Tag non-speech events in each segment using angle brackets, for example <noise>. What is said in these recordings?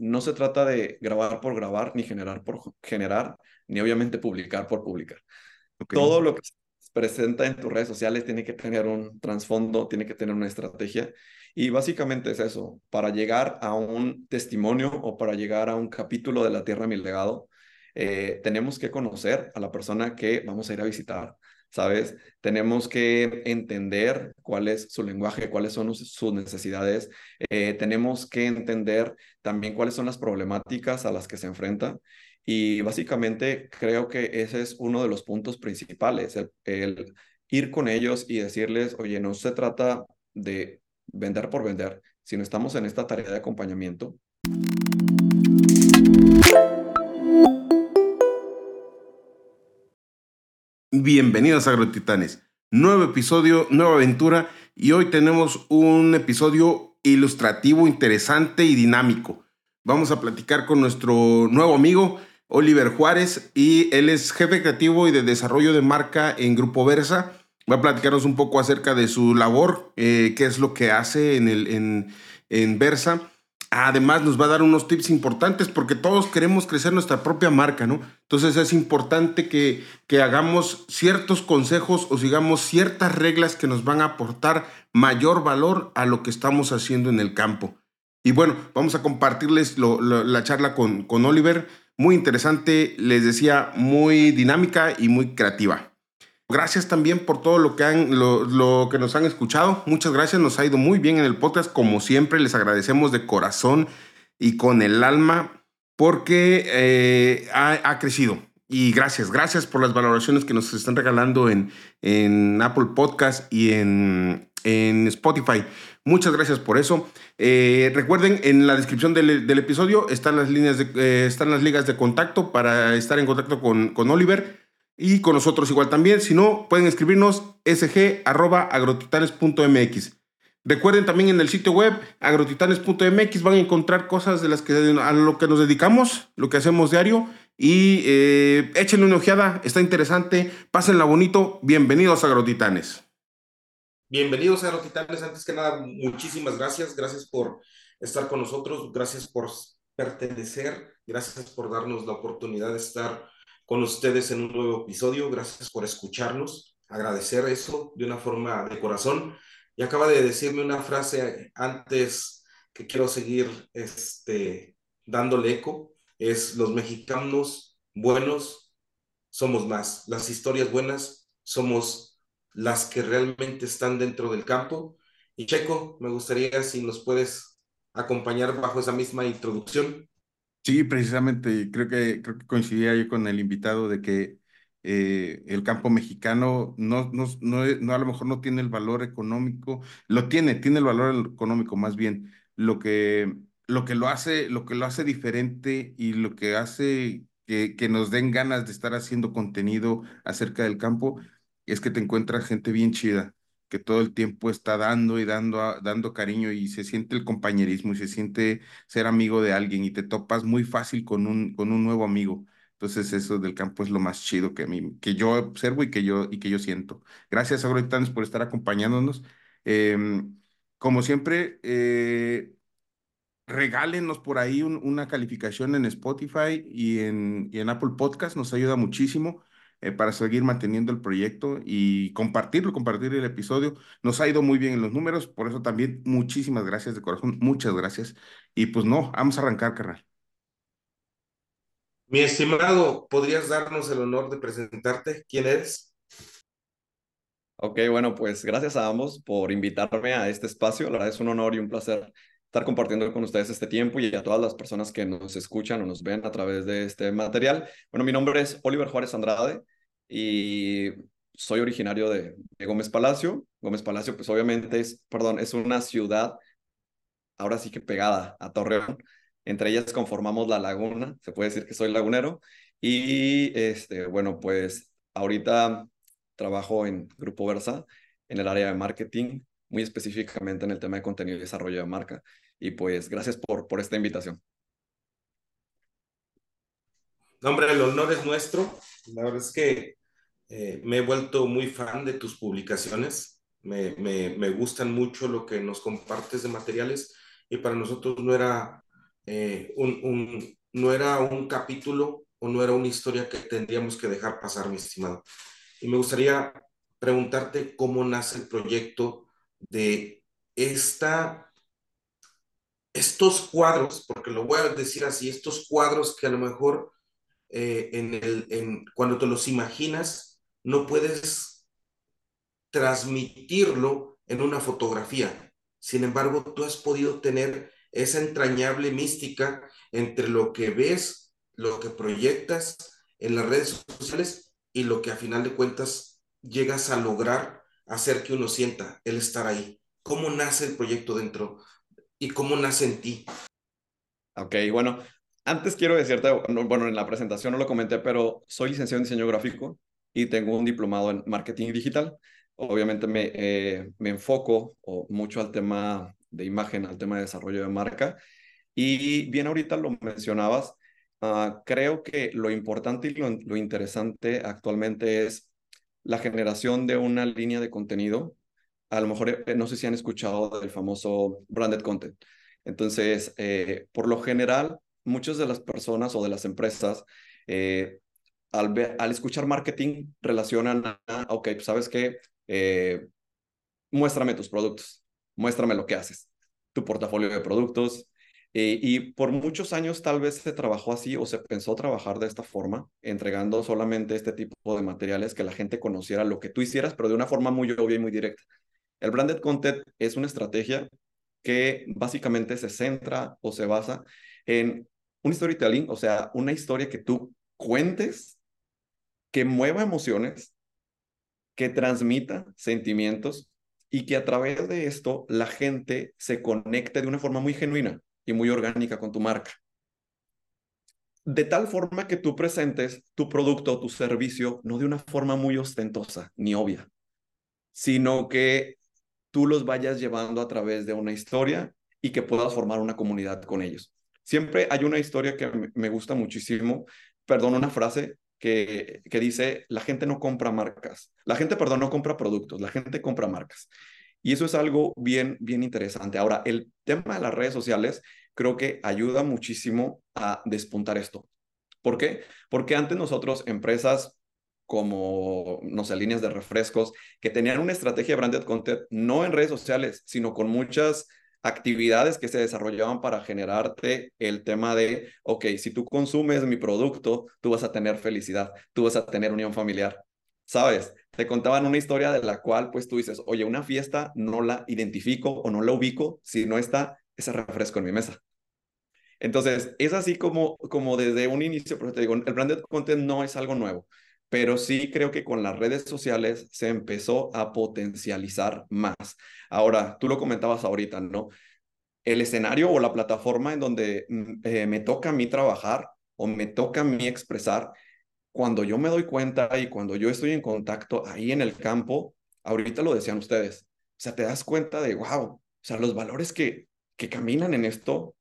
no se trata de grabar por grabar, ni generar por generar, ni obviamente publicar por publicar. Todo lo que se presenta en tus redes sociales tiene que tener un trasfondo, tiene que tener una estrategia. Y básicamente es eso, para llegar a un testimonio o para llegar a un capítulo de La Tierra Mi Legado, eh, tenemos que conocer a la persona que vamos a ir a visitar, ¿sabes? Tenemos que entender cuál es su lenguaje, cuáles son sus necesidades, eh, tenemos que entender también cuáles son las problemáticas a las que se enfrenta. Y básicamente creo que ese es uno de los puntos principales, el ir con ellos y decirles, oye, no se trata de vender por vender, sino estamos en esta tarea de acompañamiento. Bienvenidos a AgroTitanes. Nuevo episodio, nueva aventura y hoy tenemos un episodio ilustrativo, interesante y dinámico. Vamos a platicar con nuestro nuevo amigo Oliver Juárez y él es jefe creativo y de desarrollo de marca en Grupo Versa. Va a platicarnos un poco acerca de su labor, eh, qué es lo que hace en, el, en, en Versa Además, nos va a dar unos tips importantes porque todos queremos crecer nuestra propia marca, ¿no? Entonces es importante que, que hagamos ciertos consejos o sigamos ciertas reglas que nos van a aportar mayor valor a lo que estamos haciendo en el campo. Y bueno, vamos a compartirles la charla con, con Oliver. Muy interesante, les decía, muy dinámica y muy creativa. Gracias también por todo lo que, han, lo, que nos han escuchado. Muchas gracias, nos ha ido muy bien en el podcast. Como siempre, les agradecemos de corazón y con el alma porque eh, ha, crecido. Y gracias, gracias por las valoraciones que nos están regalando en, en Apple Podcast y en, en Spotify. Muchas gracias por eso. Eh, recuerden, en la descripción del, episodio están las, líneas de, eh, están las ligas de contacto para estar en contacto con, con Oliver y con nosotros igual también. Si no, pueden escribirnos sg.agrotitanes.mx. Recuerden también en el sitio web agrotitanes.mx van a encontrar cosas de las que a lo que nos dedicamos, lo que hacemos diario y eh, échenle una ojeada, está interesante, pásenla bonito, bienvenidos a Agrotitanes. Bienvenidos a Agrotitanes, antes que nada, muchísimas gracias, gracias por estar con nosotros, gracias por pertenecer, gracias por darnos la oportunidad de estar con ustedes en un nuevo episodio. Gracias por escucharnos. Agradecer eso de una forma de corazón. Y acaba de decirme una frase antes que quiero seguir este, dándole eco. Es los mexicanos buenos somos más. Las historias buenas somos las que realmente están dentro del campo. Y Checo, me gustaría si nos puedes acompañar bajo esa misma introducción. Sí, precisamente, creo que, creo que coincidía yo con el invitado de que eh, el campo mexicano no, no, no, a lo mejor no tiene el valor económico, lo tiene, tiene el valor económico más bien. Lo que, lo que lo hace, lo que lo hace diferente y lo que hace que, que nos den ganas de estar haciendo contenido acerca del campo es que te encuentras gente bien chida que todo el tiempo está dando y dando, dando cariño y se siente el compañerismo y se siente ser amigo de alguien y te topas muy fácil con un, con un nuevo amigo. Entonces eso del campo es lo más chido que, que yo observo y que yo, y que yo siento. Gracias, Agrotitanes, por estar acompañándonos. Em, como siempre, eh, regálenos por ahí una calificación en Spotify y en, y en Apple Podcast, nos ayuda muchísimo. Eh, para seguir manteniendo el proyecto y compartirlo, compartir el episodio. Nos ha ido muy bien en los números, por eso también muchísimas gracias de corazón, muchas gracias. Y pues no, vamos a arrancar, carnal. Mi estimado, ¿podrías darnos el honor de presentarte? ¿Quién eres? Ok, bueno, pues gracias a ambos por invitarme a este espacio. La verdad es un honor y un placer estar compartiendo con ustedes este tiempo y a todas las personas que nos escuchan o nos ven a través de este material. Bueno, mi nombre es Oliver Juárez Andrade y soy originario de, Gómez Palacio. Gómez Palacio, pues obviamente es, perdón, es una ciudad ahora sí que pegada a Torreón. Entre ellas conformamos la laguna, se puede decir que soy lagunero. Y este, bueno, pues ahorita trabajo en Grupo Versa en el área de marketing, muy específicamente en el tema de contenido y desarrollo de marca. Y pues gracias por, por esta invitación. Hombre, el honor es nuestro. La verdad es que eh, me he vuelto muy fan de tus publicaciones, me, me, me, gustan mucho lo que nos compartes de materiales y para nosotros no era eh, un, un, no era un capítulo o no era una historia que tendríamos que dejar pasar, mi estimado. Y me gustaría preguntarte cómo nace el proyecto de esta, estos cuadros, porque lo voy a decir así, estos cuadros que a lo mejor eh, en el, en, cuando te los imaginas no puedes transmitirlo en una fotografía. Sin embargo, tú has podido tener esa entrañable mística entre lo que ves, lo que proyectas en las redes sociales y lo que a final de cuentas llegas a lograr hacer que uno sienta el estar ahí. ¿Cómo nace el proyecto dentro y cómo nace en ti? Ok, bueno, antes quiero decirte, bueno, en la presentación no lo comenté, pero soy licenciado en diseño gráfico y tengo un diplomado en marketing digital. Obviamente me, eh, me enfoco mucho al tema de imagen, al tema de desarrollo de marca. Y bien ahorita lo mencionabas, uh, creo que lo importante y lo, lo, interesante actualmente es la generación de una línea de contenido. A lo mejor eh, no sé si han escuchado del famoso branded content. Entonces, eh, por lo general, muchas de las personas o de las empresas, al, ver, al escuchar marketing, relacionan a, ok, pues sabes qué, eh, muéstrame tus productos, muéstrame lo que haces, tu portafolio de productos. Eh, y por muchos años tal vez se trabajó así o se pensó trabajar de esta forma, entregando solamente este tipo de materiales que la gente conociera lo que tú hicieras, pero de una forma muy obvia y muy directa. El branded content es una estrategia que básicamente se centra o se basa en un storytelling, o sea, una historia que tú cuentes, que mueva emociones, que transmita sentimientos y que a través de esto la gente se conecte de una forma muy genuina y muy orgánica con tu marca. De tal forma que tú presentes tu producto o tu servicio no de una forma muy ostentosa ni obvia, sino que tú los vayas llevando a través de una historia y que puedas formar una comunidad con ellos. Siempre hay una historia que me gusta muchísimo, perdón, una frase que, dice, la gente no compra marcas, la gente, perdón, no compra productos, la gente compra marcas. Y eso es algo bien, bien interesante. Ahora, el tema de las redes sociales creo que ayuda muchísimo a despuntar esto. ¿Por qué? Porque antes nosotros, empresas como, no sé, líneas de refrescos, que tenían una estrategia de branded content, no en redes sociales, sino con muchas actividades que se desarrollaban para generarte el tema de, ok, si tú consumes mi producto, tú vas a tener felicidad, tú vas a tener unión familiar. ¿Sabes? Te contaban una historia de la cual pues tú dices, oye, una fiesta no la identifico o no la ubico si no está ese refresco en mi mesa. Entonces, es así como, como desde un inicio, pero te digo, el branded content no es algo nuevo pero sí creo que con las redes sociales se empezó a potencializar más. Ahora, tú lo comentabas ahorita, ¿no? El escenario o la plataforma en donde mm, eh, me toca a mí trabajar o me toca a mí expresar, cuando yo me doy cuenta y cuando yo estoy en contacto ahí en el campo, ahorita lo decían ustedes, o sea, te das cuenta de, wow, o sea, los valores que, que caminan en esto,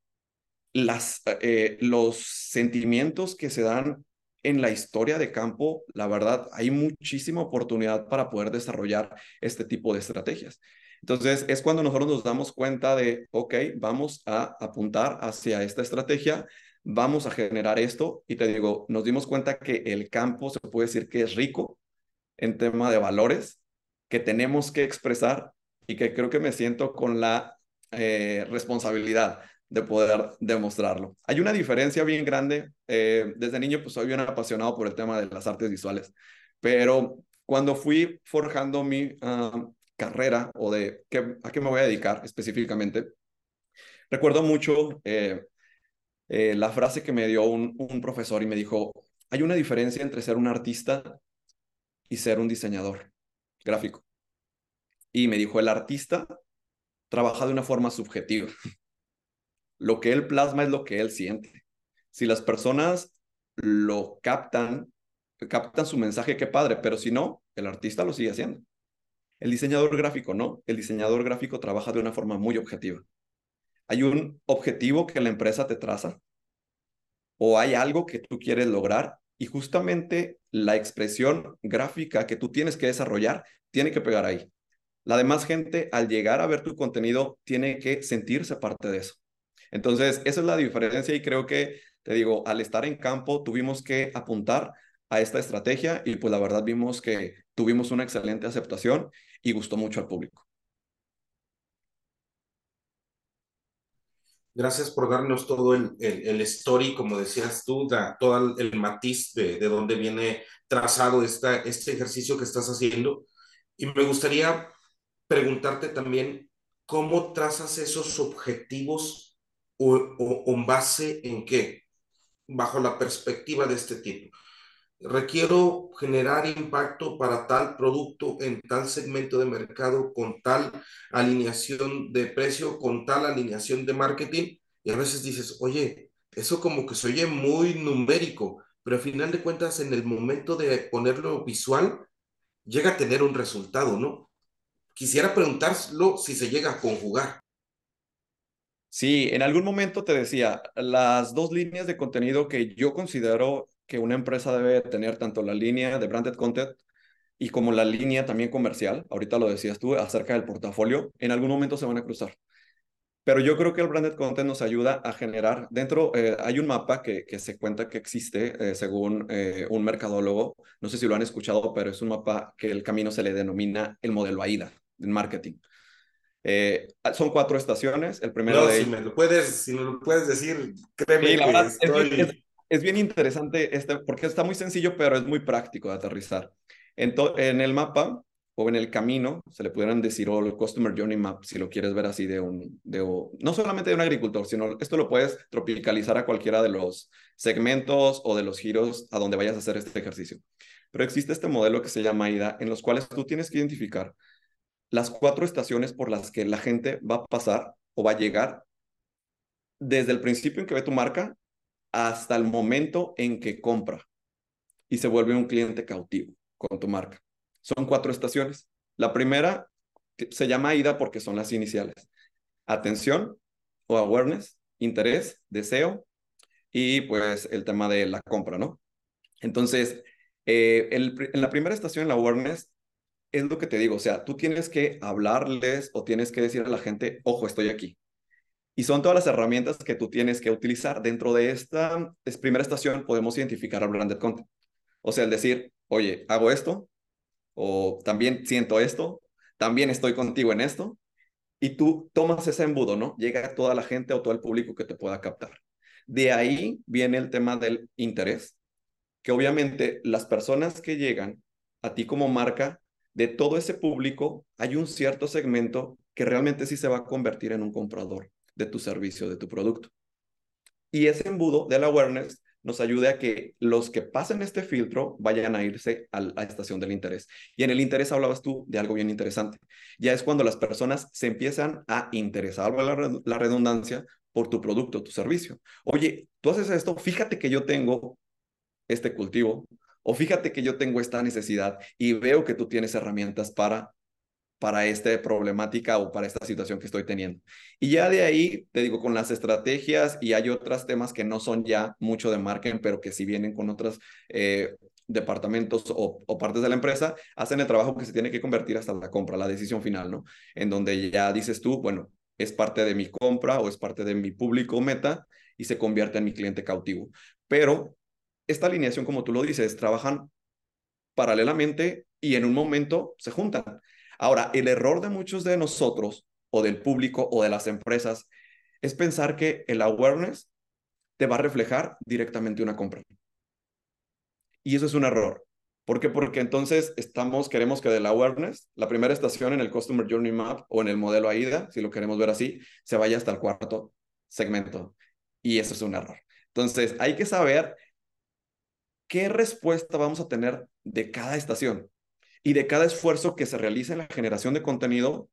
las, eh, los sentimientos que se dan en la historia de campo, la verdad, hay muchísima oportunidad para poder desarrollar este tipo de estrategias. Entonces, es cuando nosotros nos damos cuenta de, ok, vamos a apuntar hacia esta estrategia, vamos a generar esto, y te digo, nos dimos cuenta que el campo se puede decir que es rico en tema de valores que tenemos que expresar y que creo que me siento con la eh, responsabilidad de poder demostrarlo. Hay una diferencia bien grande. Eh, desde niño, pues soy bien apasionado por el tema de las artes visuales, pero cuando fui forjando mi ah, carrera o de qué, a qué me voy a dedicar específicamente, recuerdo mucho eh, eh, la frase que me dio un, un profesor y me dijo, hay una diferencia entre ser un artista y ser un diseñador gráfico. Y me dijo, el artista trabaja de una forma subjetiva lo que él plasma es lo que él siente. Si las personas lo captan, captan su mensaje, qué padre, pero si no, el artista lo sigue haciendo. El diseñador gráfico no, el diseñador gráfico trabaja de una forma muy objetiva. Hay un objetivo que la empresa te traza o hay algo que tú quieres lograr y justamente la expresión gráfica que tú tienes que desarrollar tiene que pegar ahí. La demás gente al llegar a ver tu contenido tiene que sentirse parte de eso. Entonces, esa es la diferencia y creo que, te digo, al estar en campo tuvimos que apuntar a esta estrategia y pues la verdad vimos que tuvimos una excelente aceptación y gustó mucho al público. Gracias por darnos todo el, el, story, como decías tú, todo el, matiz de, de dónde viene trazado esta, este ejercicio que estás haciendo. Y me gustaría preguntarte también cómo trazas esos objetivos o, en base en qué, bajo la perspectiva de este tipo. Requiero generar impacto para tal producto en tal segmento de mercado con tal alineación de precio, con tal alineación de marketing. Y a veces dices, oye, eso como que se oye muy numérico, pero al final de cuentas en el momento de ponerlo visual, llega a tener un resultado, ¿no? Quisiera preguntarlo si se llega a conjugar. Sí, en algún momento te decía, las dos líneas de contenido que yo considero que una empresa debe tener, tanto la línea de branded content y como la línea también comercial, ahorita lo decías tú, acerca del portafolio, en algún momento se van a cruzar. Pero yo creo que el branded content nos ayuda a generar, dentro eh, hay un mapa que, que, se cuenta que existe eh, según eh, un mercadólogo, no sé si lo han escuchado, pero es un mapa que el camino se le denomina el modelo AIDA en marketing. Son cuatro estaciones, el primero de... Si me lo puedes, si me lo puedes decir, créeme que estoy... es, es, bien interesante este, porque está muy sencillo, pero es muy práctico de aterrizar. En, en el mapa o en el camino, se le pudieran decir, o el Customer Journey Map, si lo quieres ver así de un, de, no solamente de un agricultor, sino esto lo puedes tropicalizar a cualquiera de los segmentos o de los giros a donde vayas a hacer este ejercicio. Pero existe este modelo que se llama AIDA, en los cuales tú tienes que identificar las cuatro estaciones por las que la gente va a pasar o va a llegar desde el principio en que ve tu marca hasta el momento en que compra y se vuelve un cliente cautivo con tu marca. Son cuatro estaciones. La primera se llama IDA porque son las iniciales. Atención o awareness, interés, deseo y pues el tema de la compra, ¿no? Entonces, eh, en la primera estación, la awareness, es lo que te digo, o sea, tú tienes que hablarles o tienes que decir a la gente, ojo, estoy aquí. Y son todas las herramientas que tú tienes que utilizar. Dentro de esta primera estación podemos identificar al branded content. O sea, el decir, oye, hago esto, o también siento esto, también estoy contigo en esto, y tú tomas ese embudo, ¿no? Llega a toda la gente o todo el público que te pueda captar. De ahí viene el tema del interés, que obviamente las personas que llegan a ti como marca, de todo ese público, hay un cierto segmento que realmente sí se va a convertir en un comprador de tu servicio, de tu producto. Y ese embudo del awareness nos ayude a que los que pasen este filtro vayan a irse a la estación del interés. Y en el interés hablabas tú de algo bien interesante. Ya es cuando las personas se empiezan a interesar, la, la redundancia, por tu producto, tu servicio. Oye, tú haces esto, fíjate que yo tengo este cultivo, o fíjate que yo tengo esta necesidad y veo que tú tienes herramientas para para esta problemática o para esta situación que estoy teniendo. Y ya de ahí, te digo, con las estrategias y hay otros temas que no son ya mucho de marketing, pero que si vienen con otros eh, departamentos o, o, partes de la empresa, hacen el trabajo que se tiene que convertir hasta la compra, la decisión final, ¿no? En donde ya dices tú, bueno, es parte de mi compra o es parte de mi público meta y se convierte en mi cliente cautivo. Pero esta alineación, como tú lo dices, trabajan paralelamente y en un momento se juntan. Ahora, el error de muchos de nosotros o del público o de las empresas es pensar que el awareness te va a reflejar directamente una compra. Y eso es un error. ¿Por qué? Porque entonces estamos, queremos que del awareness, la primera estación en el Customer Journey Map o en el modelo AIDA, si lo queremos ver así, se vaya hasta el cuarto segmento. Y eso es un error. Entonces, hay que saber qué respuesta vamos a tener de cada estación y de cada esfuerzo que se realice en la generación de contenido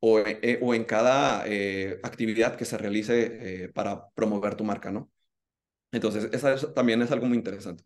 o, eh, o en cada eh, actividad que se realice eh, para promover tu marca, ¿no? Entonces, eso también es algo muy interesante.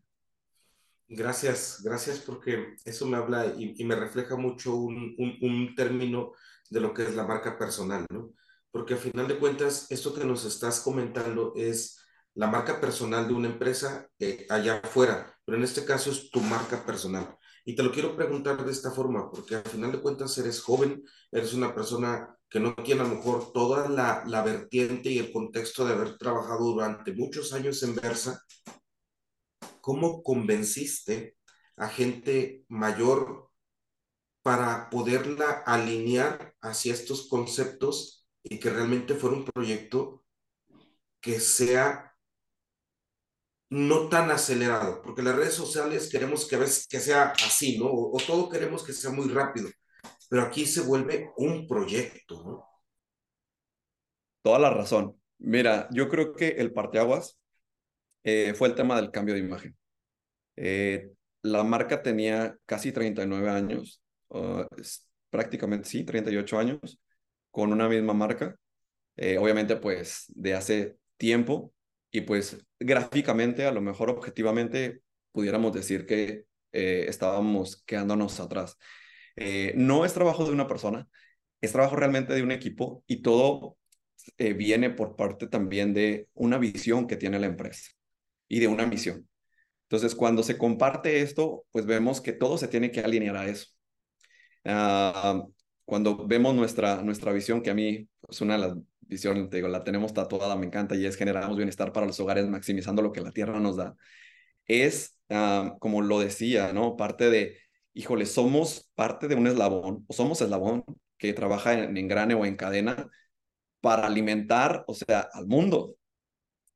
Gracias, gracias porque eso me habla y, y me refleja mucho un, un, un, término de lo que es la marca personal, ¿no? Porque a final de cuentas, esto que nos estás comentando es la marca personal de una empresa allá afuera, pero en este caso es tu marca personal. Y te lo quiero preguntar de esta forma, porque al final de cuentas eres joven, eres una persona que no tiene a lo mejor toda la, la vertiente y el contexto de haber trabajado durante muchos años en Versa, ¿cómo convenciste a gente mayor para poderla alinear hacia estos conceptos y que realmente fuera un proyecto que sea no tan acelerado, porque las redes sociales queremos que, que sea así, ¿no? O, todo queremos que sea muy rápido, pero aquí se vuelve un proyecto, ¿no? Toda la razón. Mira, yo creo que el parteaguas eh, fue el tema del cambio de imagen. Eh, la marca tenía casi 39 años, uh, prácticamente sí, 38 años, con una misma marca. Eh, obviamente, pues de hace tiempo, y pues gráficamente, a lo mejor objetivamente, pudiéramos decir que eh, estábamos quedándonos atrás. Eh, no es trabajo de una persona, es trabajo realmente de un equipo y todo eh, viene por parte también de una visión que tiene la empresa y de una misión. Entonces, cuando se comparte esto, pues vemos que todo se tiene que alinear a eso. Ah, cuando vemos nuestra, nuestra visión, que a mí es una de las visión, te digo, la tenemos tatuada, me encanta, y es generamos bienestar para los hogares, maximizando lo que la tierra nos da, es, ah, como lo decía, ¿no? Parte de, híjole, somos parte de un eslabón, o somos eslabón que trabaja en, en grane o en cadena para alimentar, o sea, al mundo.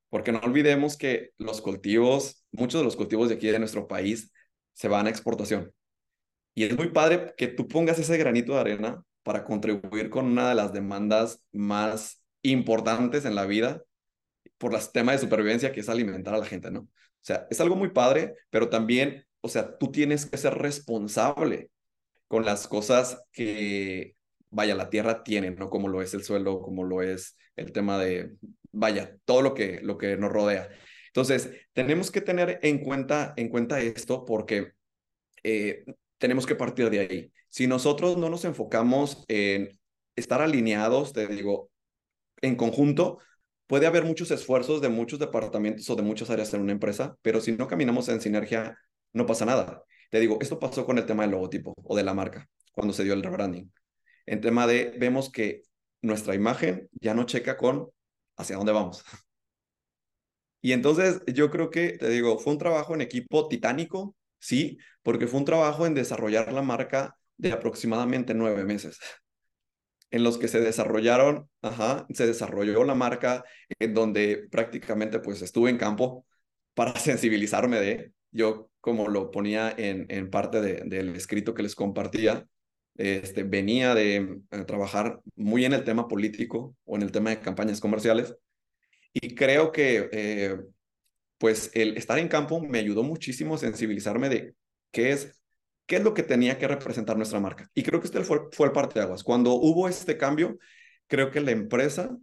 Porque no olvidemos que los cultivos, muchos de los cultivos de aquí de nuestro país se van a exportación. Y es muy padre que tú pongas ese granito de arena para contribuir con una de las demandas más importantes en la vida por los temas de supervivencia que es alimentar a la gente, ¿no? O sea, es algo muy padre, pero también, o sea, tú tienes que ser responsable con las cosas que, vaya, la tierra tiene, ¿no? Como lo es el suelo, como lo es el tema de, vaya, todo lo que, lo que nos rodea. Entonces, tenemos que tener en cuenta, en cuenta esto porque eh, tenemos que partir de ahí. Si nosotros no nos enfocamos en estar alineados, te digo, en conjunto, puede haber muchos esfuerzos de muchos departamentos o de muchas áreas en una empresa, pero si no caminamos en sinergia, no pasa nada. Te digo, esto pasó con el tema del logotipo o de la marca, cuando se dio el rebranding. En tema de, vemos que nuestra imagen ya no checa con hacia dónde vamos. Y entonces yo creo que, te digo, fue un trabajo en equipo titánico, sí, porque fue un trabajo en desarrollar la marca de aproximadamente nueve meses en los que se desarrollaron, ajá, se desarrolló la marca, en donde prácticamente pues estuve en campo para <laughs> sensibilizarme de, yo como lo ponía en, en parte de, del escrito que les compartía, este, venía de eh, trabajar muy en el tema político o en el tema de campañas comerciales y creo que eh, pues el estar en campo me ayudó muchísimo a sensibilizarme de qué es qué es lo que tenía que representar nuestra marca. Y creo que este fue, fue el parteaguas. Cuando hubo este cambio, creo que la empresa,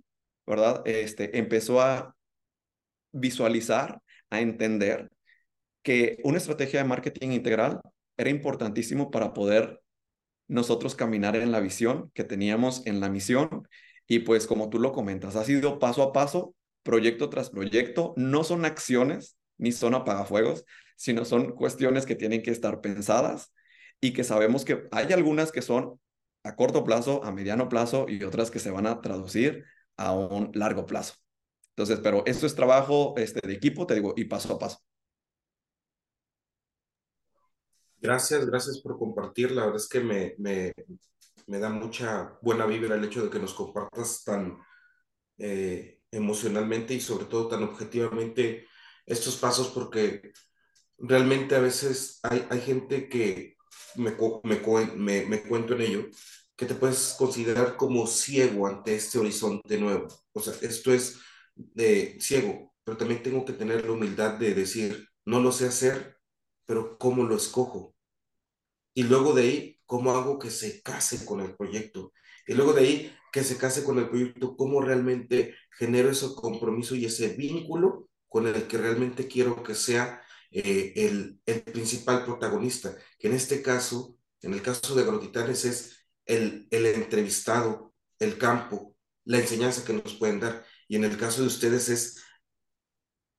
¿verdad? Este, empezó a visualizar, a entender que una estrategia de marketing integral era importantísimo para poder nosotros caminar en la visión que teníamos en la misión. Y pues como tú lo comentas, ha sido paso a paso, proyecto tras proyecto, no son acciones ni son apagafuegos, sino son cuestiones que tienen que estar pensadas y que sabemos que hay algunas que son a corto plazo, a mediano plazo y otras que se van a traducir a un largo plazo. Entonces, pero esto es trabajo este, de equipo, te digo, y paso a paso. Gracias, gracias por compartir. La verdad es que me, me, me da mucha buena vibra el hecho de que nos compartas tan eh, emocionalmente y sobre todo tan objetivamente estos pasos porque realmente a veces hay, hay gente que, me, me, me, cuento en ello, que te puedes considerar como ciego ante este horizonte nuevo. O sea, esto es de ciego, pero también tengo que tener la humildad de decir, no lo sé hacer, pero ¿cómo lo escojo? Y luego de ahí, ¿cómo hago que se case con el proyecto? Y luego de ahí, que se case con el proyecto, ¿cómo realmente genero ese compromiso y ese vínculo con el que realmente quiero que sea eh, el, el, principal protagonista, que en este caso, en el caso de Agrotitanes, es el, el entrevistado, el campo, la enseñanza que nos pueden dar. Y en el caso de ustedes es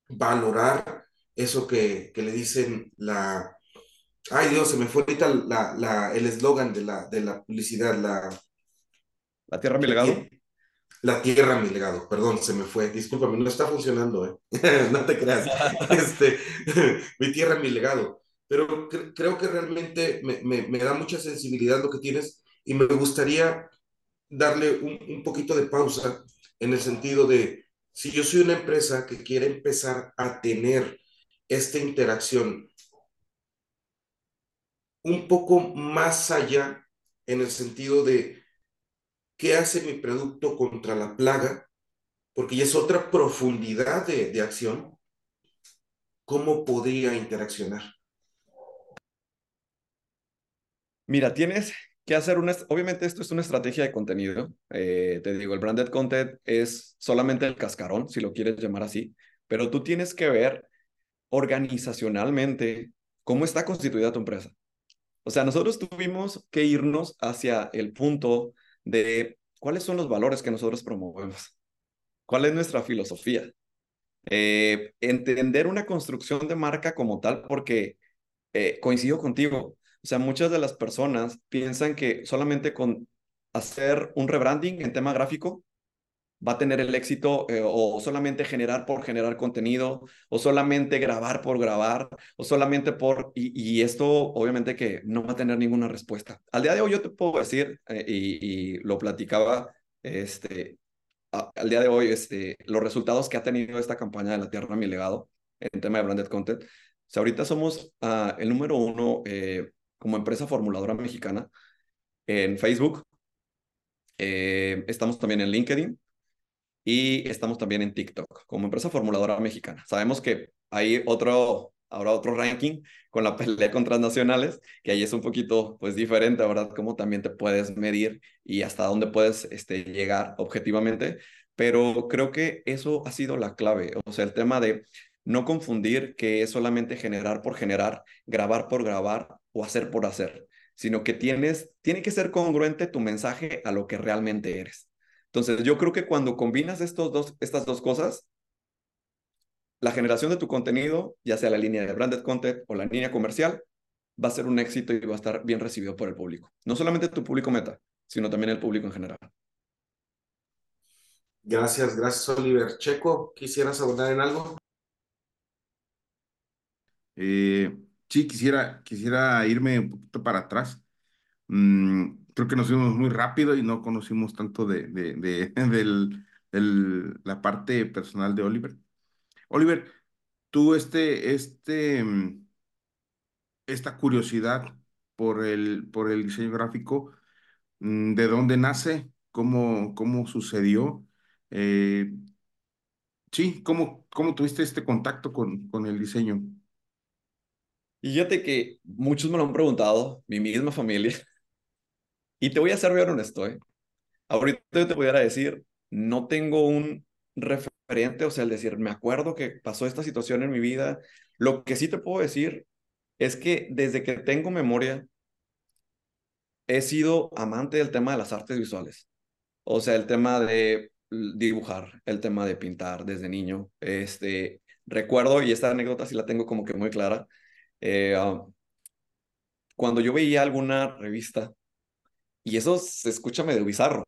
valorar eso que, que le dicen la... Ay Dios, se me fue ahorita la, la, el eslogan de la, de la publicidad, la... La tierra, mi legado. La tierra, mi legado, perdón, se me fue. Discúlpame, no está funcionando, ¿eh? <laughs> no te creas. <laughs> Este, <laughs> mi tierra, mi legado. Pero creo que realmente me, me, me, da mucha sensibilidad lo que tienes y me gustaría darle un, un poquito de pausa en el sentido de, si yo soy una empresa que quiere empezar a tener esta interacción un poco más allá en el sentido de qué hace mi producto contra la plaga, porque ya es otra profundidad de, acción, ¿cómo podría interaccionar? Mira, tienes que hacer una, obviamente esto es una estrategia de contenido, eh, te digo, el branded content es solamente el cascarón, si lo quieres llamar así, pero tú tienes que ver organizacionalmente cómo está constituida tu empresa. O sea, nosotros tuvimos que irnos hacia el punto de cuáles son los valores que nosotros promovemos, cuál es nuestra filosofía. Eh, entender una construcción de marca como tal, porque eh, coincido contigo. O sea, muchas de las personas piensan que solamente con hacer un rebranding en tema gráfico va a tener el éxito eh, o solamente generar por generar contenido o solamente grabar por grabar o solamente por... Y, esto obviamente que no va a tener ninguna respuesta. Al día de hoy yo te puedo decir, eh, y, lo platicaba este, al día de hoy, este, los resultados que ha tenido esta campaña de la Tierra Mi Legado en tema de branded content. O sea, ahorita somos uh, el número uno eh, como empresa formuladora mexicana en Facebook. estamos también en LinkedIn y estamos también en TikTok como empresa formuladora mexicana. Sabemos que hay otro, ahora otro ranking con la pelea con transnacionales, que ahí es un poquito pues diferente, ¿verdad? Cómo también te puedes medir y hasta dónde puedes este, llegar objetivamente, pero creo que eso ha sido la clave, o sea, el tema de no confundir que es solamente generar por generar, grabar por grabar o hacer por hacer, sino que tienes, tiene que ser congruente tu mensaje a lo que realmente eres. Entonces, yo creo que cuando combinas estos dos, estas dos cosas, la generación de tu contenido, ya sea la línea de branded content o la línea comercial, va a ser un éxito y va a estar bien recibido por el público. No solamente tu público meta, sino también el público en general. Gracias, gracias Oliver. Checo, ¿quisieras abordar en algo? Eh, sí, quisiera, quisiera irme un poquito para atrás. Mm, creo que nos fuimos muy rápido y no conocimos tanto de, de, de <laughs> la parte personal de Oliver. Oliver, tú este, este, mm, esta curiosidad por el, por el diseño gráfico, mm, ¿de dónde nace? ¿Cómo, cómo sucedió? Eh, sí, ¿cómo, ¿cómo tuviste este contacto con, con el diseño? Fíjate que muchos me lo han preguntado, mi misma familia, y te voy a ser bien honesto, ¿eh? Ahorita yo te pudiera decir, no tengo un referente, o sea, el decir, me acuerdo que pasó esta situación en mi vida. Lo que sí te puedo decir es que desde que tengo memoria, he sido amante del tema de las artes visuales. O sea, el tema de dibujar, el tema de pintar desde niño. Este, recuerdo, y esta anécdota sí la tengo como que muy clara, eh, ah, cuando yo veía alguna revista y eso se escucha medio bizarro.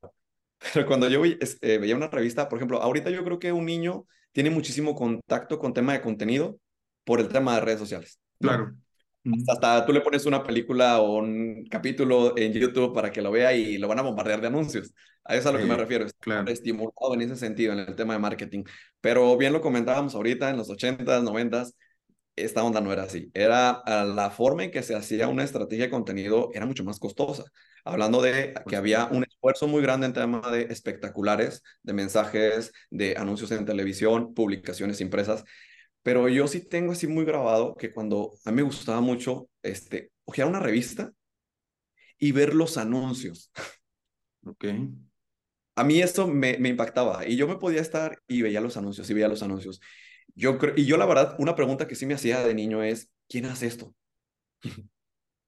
Pero cuando yo este, veía una revista, por ejemplo, ahorita yo creo que un niño tiene muchísimo contacto con tema de contenido por el tema de redes sociales. Claro. Hasta, tú le pones una película o un capítulo en YouTube para que lo vea y lo van a bombardear de anuncios. A eso es a lo que me refiero. Claro. Estimulado en ese sentido, en el tema de marketing. Pero bien lo comentábamos ahorita, en los 80s, 90s, esta onda no era así. Era la forma en que se hacía una estrategia de contenido era mucho más costosa. Hablando de que había un esfuerzo muy grande en tema de espectaculares, de mensajes, de anuncios en televisión, publicaciones impresas. Pero yo sí tengo así muy grabado que cuando a mí me gustaba mucho este, ojear una revista y ver los anuncios. Ok. A mí esto me, me impactaba y yo me podía estar y veía los anuncios y veía los anuncios. Yo y yo la verdad, una pregunta que sí me hacía de niño es, ¿quién hace esto? <laughs>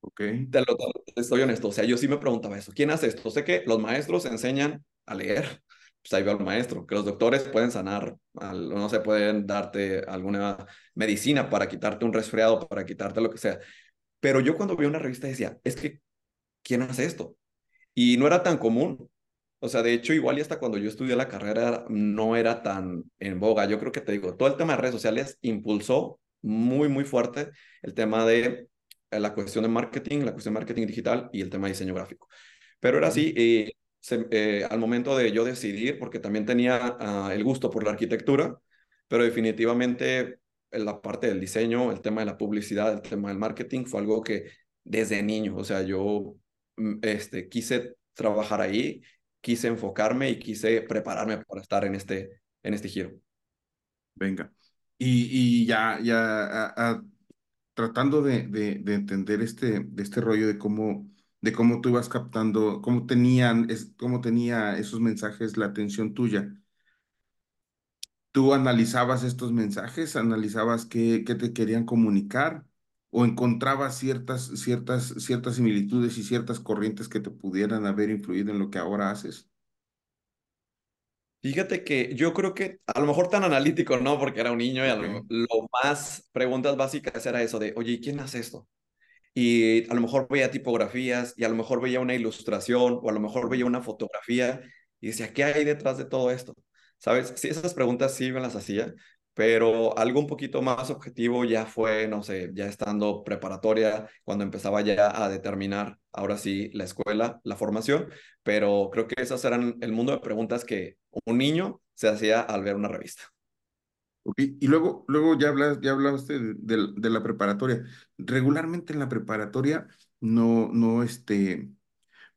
Ok. Te lo, estoy honesto, o sea, yo sí me preguntaba eso, ¿quién hace esto? Sé que los maestros enseñan a leer, pues ahí va el maestro, que los doctores pueden sanar, no se pueden darte alguna medicina para quitarte un resfriado, para quitarte lo que sea. Pero yo cuando vi una revista decía, es que, ¿quién hace esto? Y no era tan común. O sea, de hecho, igual y hasta cuando yo estudié la carrera no era tan en boga. Yo creo que te digo, todo el tema de redes sociales impulsó muy, muy fuerte el tema de la cuestión de marketing, la cuestión de marketing digital y el tema de diseño gráfico. Pero era así, eh, eh, al momento de yo decidir, porque también tenía ah, el gusto por la arquitectura, pero definitivamente en la parte del diseño, el tema de la publicidad, el tema del marketing fue algo que desde niño, o sea, yo mm, este, quise trabajar ahí, quise enfocarme y quise prepararme para estar en este, en este giro. Venga. Y, y ya, ya tratando de, de, de, entender este, este rollo de cómo, de cómo tú ibas captando, cómo tenían, es, cómo tenía esos mensajes la atención tuya. ¿Tú analizabas estos mensajes? ¿Analizabas qué, qué te querían comunicar? ¿O encontrabas ciertas, ciertas, ciertas similitudes y ciertas corrientes que te pudieran haber influido en lo que ahora haces? Fíjate que yo creo que a lo mejor tan analítico, ¿no? Porque era un niño y lo, lo, más preguntas básicas era eso de, oye, ¿quién hace esto? Y a lo mejor veía tipografías y a lo mejor veía una ilustración o a lo mejor veía una fotografía y decía, ¿qué hay detrás de todo esto? ¿Sabes? Sí, esas preguntas sí me las hacía, pero algo un poquito más objetivo ya fue, no sé, ya estando preparatoria, cuando empezaba ya a determinar, ahora sí, la escuela, la formación, pero creo que esas eran el mundo de preguntas que un niño se hacía al ver una revista. Y luego, luego ya hablas, ya hablaste de, de, la preparatoria. Regularmente en la preparatoria no, no, este,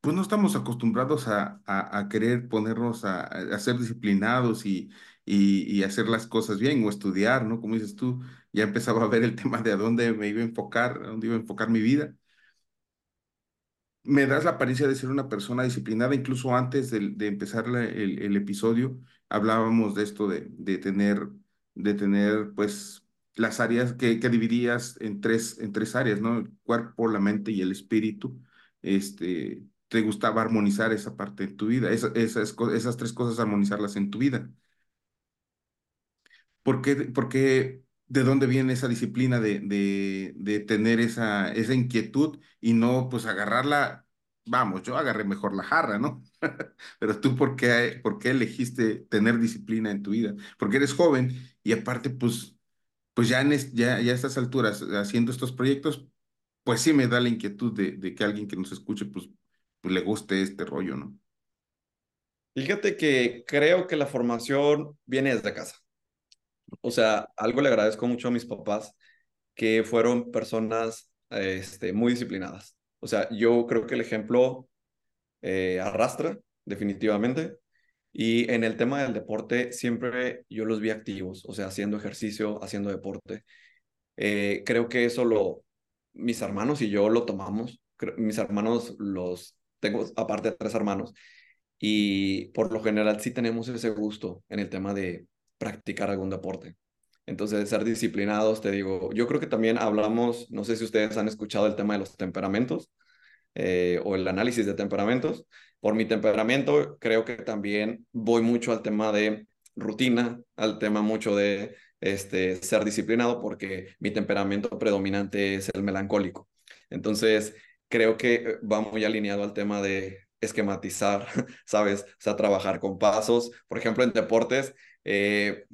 pues no estamos acostumbrados a, a, querer ponernos a, a, ser disciplinados y, y, hacer las cosas bien o estudiar, ¿no? Como dices tú, ya empezaba a ver el tema de a dónde me iba a enfocar, a dónde iba a enfocar mi vida. Me das la apariencia de ser una persona disciplinada, incluso antes de, empezar el, el, episodio, hablábamos de esto de, de tener, de tener, pues, las áreas que, que dividías en tres, en tres áreas, ¿no? El cuerpo, la mente y el espíritu. Este, te gustaba armonizar esa parte de tu vida, esas, esas tres cosas armonizarlas en tu vida. ¿Por qué, de dónde viene esa disciplina de, tener esa, inquietud y no pues agarrarla? Vamos, yo agarré mejor la jarra, ¿no? <laughs> Pero tú, ¿por qué, ¿por qué elegiste tener disciplina en tu vida? Porque eres joven y aparte, pues, pues ya, en a estas alturas, haciendo estos proyectos, pues sí me da la inquietud de, de que alguien que nos escuche, pues, pues le guste este rollo, ¿no? Fíjate que creo que la formación viene desde casa. O sea, algo le agradezco mucho a mis papás, que fueron personas este, muy disciplinadas. O sea, yo creo que el ejemplo eh, arrastra, definitivamente. Y en el tema del deporte, siempre yo los vi activos, o sea, haciendo ejercicio, haciendo deporte. Eh, creo que eso lo, mis hermanos y yo lo tomamos. Mis hermanos los tengo, aparte de tres hermanos, y por lo general sí tenemos ese gusto en el tema de practicar algún deporte. Entonces, ser disciplinados, te digo, yo creo que también hablamos, no sé si ustedes han escuchado el tema de los temperamentos eh, o el análisis de temperamentos. Por mi temperamento, creo que también voy mucho al tema de rutina, al tema mucho de este, ser disciplinado, porque mi temperamento predominante es el melancólico. Entonces, creo que va muy alineado al tema de esquematizar, <laughs> ¿sabes? O sea, trabajar con pasos. Por ejemplo, en deportes, eh,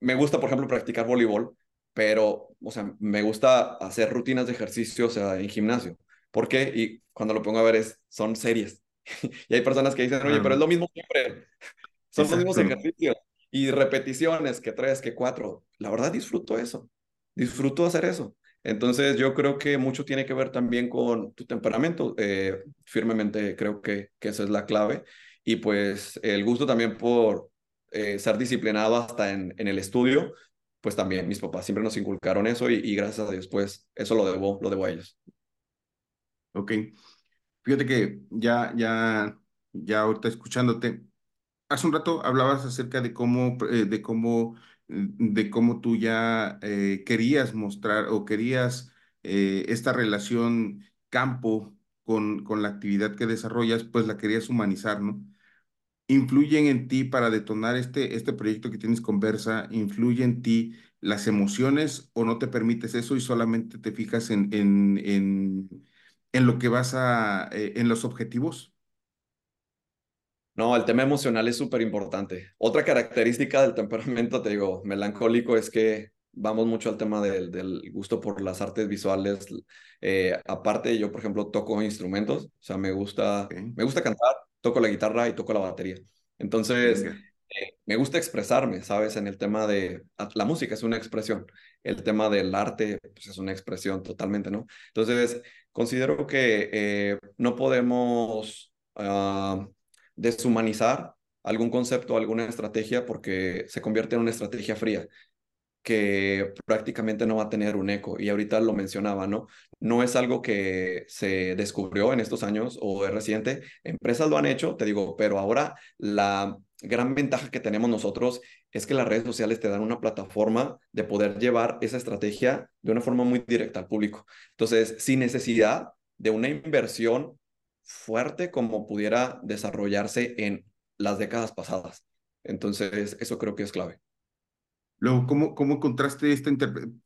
me gusta, por ejemplo, practicar voleibol, pero, o sea, me gusta hacer rutinas de ejercicio, o sea, en gimnasio. ¿Por qué? Y cuando lo pongo a ver, es, son series. <laughs> y hay personas que dicen, oye, pero es lo mismo siempre. <laughs> Son los mismos ejercicios y repeticiones que tres, que cuatro. La verdad disfruto eso. Disfruto hacer eso. Entonces yo creo que mucho tiene que ver también con tu temperamento. Eh, firmemente creo que, que esa es la clave. Y pues el gusto también por eh, ser disciplinado hasta en, en, el estudio, pues también mis papás siempre nos inculcaron eso y, y, gracias a Dios, pues eso lo debo, lo debo a ellos. Ok. Fíjate que ya, ya, ya ahorita escuchándote, hace un rato hablabas acerca de cómo, eh, de cómo, de cómo tú ya eh, querías mostrar o querías esta relación campo con, con la actividad que desarrollas, pues la querías humanizar, ¿no? Influyen en ti para detonar este, este proyecto que tienes conversa, influye en ti las emociones o no te permites eso y solamente te fijas en, en, en, en lo que vas a, eh, en los objetivos? No, el tema emocional es súper importante. Otra característica del temperamento, te digo, melancólico es que vamos mucho al tema del, del gusto por las artes visuales. Eh, aparte, yo, por ejemplo, toco instrumentos, o sea, me gusta, me gusta cantar, toco la guitarra y toco la batería. Entonces, eh, me gusta expresarme, ¿sabes? En el tema de la música es una expresión, el tema del arte pues, es una expresión totalmente, ¿no? Entonces, considero que eh, no podemos... Uh, deshumanizar algún concepto, alguna estrategia, porque se convierte en una estrategia fría que prácticamente no va a tener un eco. Y ahorita lo mencionaba, ¿no? No es algo que se descubrió en estos años o es reciente. Empresas lo han hecho, te digo, pero ahora la gran ventaja que tenemos nosotros es que las redes sociales te dan una plataforma de poder llevar esa estrategia de una forma muy directa al público. Entonces, sin necesidad de una inversión fuerte como pudiera desarrollarse en las décadas pasadas. Entonces, eso creo que es clave. Luego, ¿cómo, cómo contraste esta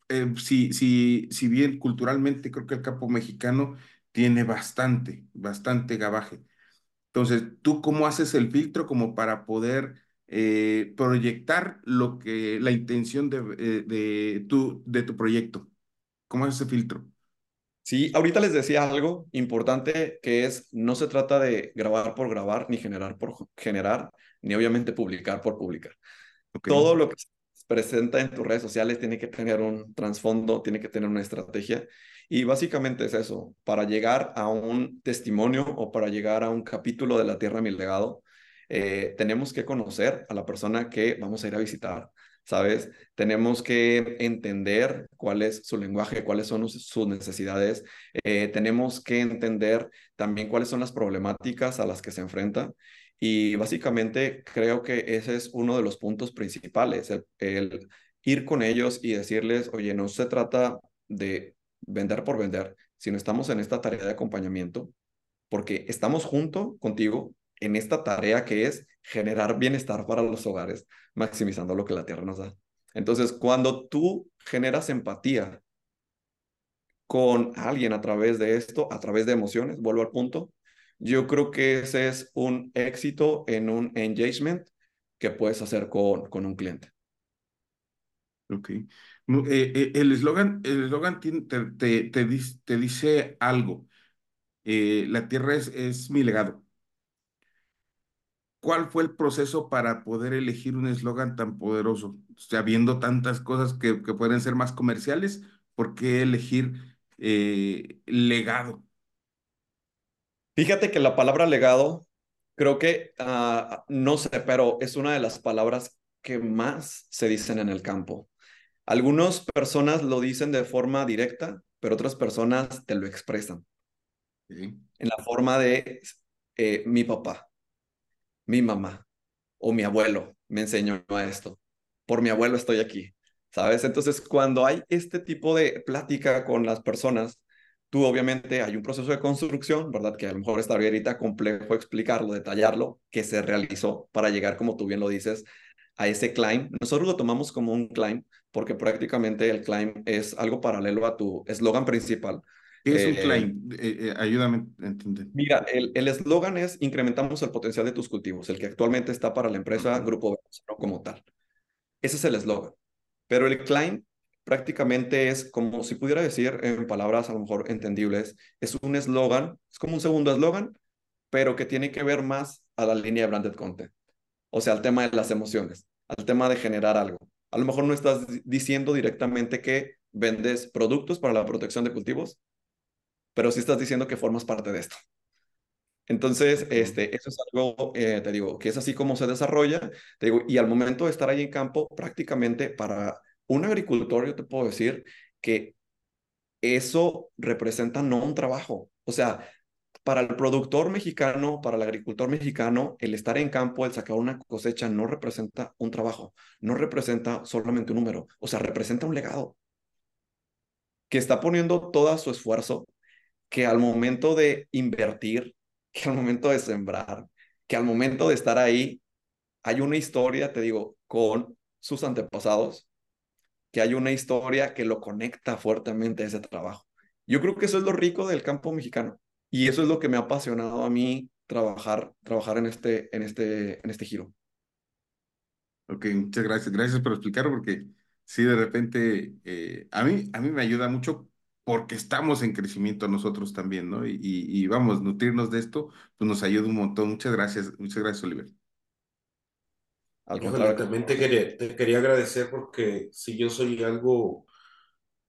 eh, si, si, si bien culturalmente creo que el campo mexicano tiene bastante, bastante gabaje. Entonces, ¿tú cómo haces el filtro como para poder eh, proyectar lo que, la intención de, eh, de, tu, de tu proyecto? ¿Cómo haces ese filtro? Sí, ahorita les decía algo importante que es, no se trata de grabar por grabar, ni generar por generar, ni obviamente publicar por publicar. Todo lo que se presenta en tus redes sociales tiene que tener un trasfondo, tiene que tener una estrategia. Y básicamente es eso, para llegar a un testimonio o para llegar a un capítulo de La Tierra Mi Legado, eh, tenemos que conocer a la persona que vamos a ir a visitar. ¿sabes? Tenemos que entender cuál es su lenguaje, cuáles son sus necesidades. Eh, tenemos que entender también cuáles son las problemáticas a las que se enfrenta. Y básicamente creo que ese es uno de los puntos principales, el, ir con ellos y decirles, oye, no se trata de vender por vender, sino estamos en esta tarea de acompañamiento, porque estamos junto contigo en esta tarea que es generar bienestar para los hogares, maximizando lo que la tierra nos da. Entonces, cuando tú generas empatía con alguien a través de esto, a través de emociones, vuelvo al punto, yo creo que ese es un éxito en un engagement que puedes hacer con, con un cliente. Ok. Eh, eh, el eslogan el eslogan te, te, te, te, dice algo. Eh, la tierra es, es mi legado. ¿Cuál fue el proceso para poder elegir un eslogan tan poderoso? O viendo tantas cosas que, que pueden ser más comerciales, ¿por qué elegir legado? Fíjate que la palabra legado, creo que, uh, no sé, pero es una de las palabras que más se dicen en el campo. Algunas personas lo dicen de forma directa, pero otras personas te lo expresan. En la forma de eh, mi papá mi mamá o mi abuelo me enseñó a esto. Por mi abuelo estoy aquí, ¿sabes? Entonces, cuando hay este tipo de plática con las personas, tú obviamente hay un proceso de construcción, ¿verdad? Que a lo mejor estaría ahorita complejo explicarlo, detallarlo, que se realizó para llegar, como tú bien lo dices, a ese climb. Nosotros lo tomamos como un climb porque prácticamente el climb es algo paralelo a tu eslogan principal, ¿Qué es un eh, claim? Eh, eh, ayúdame a entender. Mira, el eslogan es incrementamos el potencial de tus cultivos, el que actualmente está para la empresa Grupo no como tal. Ese es el eslogan. Pero el claim prácticamente es como si pudiera decir en palabras a lo mejor entendibles, es un eslogan, es como un segundo eslogan, pero que tiene que ver más a la línea de branded content. O sea, al tema de las emociones, al tema de generar algo. A lo mejor no estás diciendo directamente que vendes productos para la protección de cultivos, pero sí estás diciendo que formas parte de esto. Entonces, este, eso es algo, eh, te digo, que es así como se desarrolla, te digo, y al momento de estar ahí en campo, prácticamente para un agricultor, yo te puedo decir que eso representa no un trabajo, o sea, para el productor mexicano, para el agricultor mexicano, el estar en campo, el sacar una cosecha no representa un trabajo, no representa solamente un número, o sea, representa un legado. Que está poniendo todo su esfuerzo que al momento de invertir, <laughs> que al momento de sembrar, que al momento de estar ahí, hay una historia, te digo, con sus antepasados, que hay una historia que lo conecta fuertemente a ese trabajo. Yo creo que eso es lo rico del campo mexicano y eso es lo que me ha apasionado a mí trabajar, trabajar en, este, en, este, en este giro. Ok, muchas gracias. Gracias por explicarlo porque sí, de repente, eh, a, mí, a mí me ayuda mucho porque estamos en crecimiento nosotros también, ¿no? Y, y, vamos, nutrirnos de esto, pues nos ayuda un montón. Muchas gracias, muchas gracias, Oliver. Al también te quería, te quería agradecer porque si yo soy algo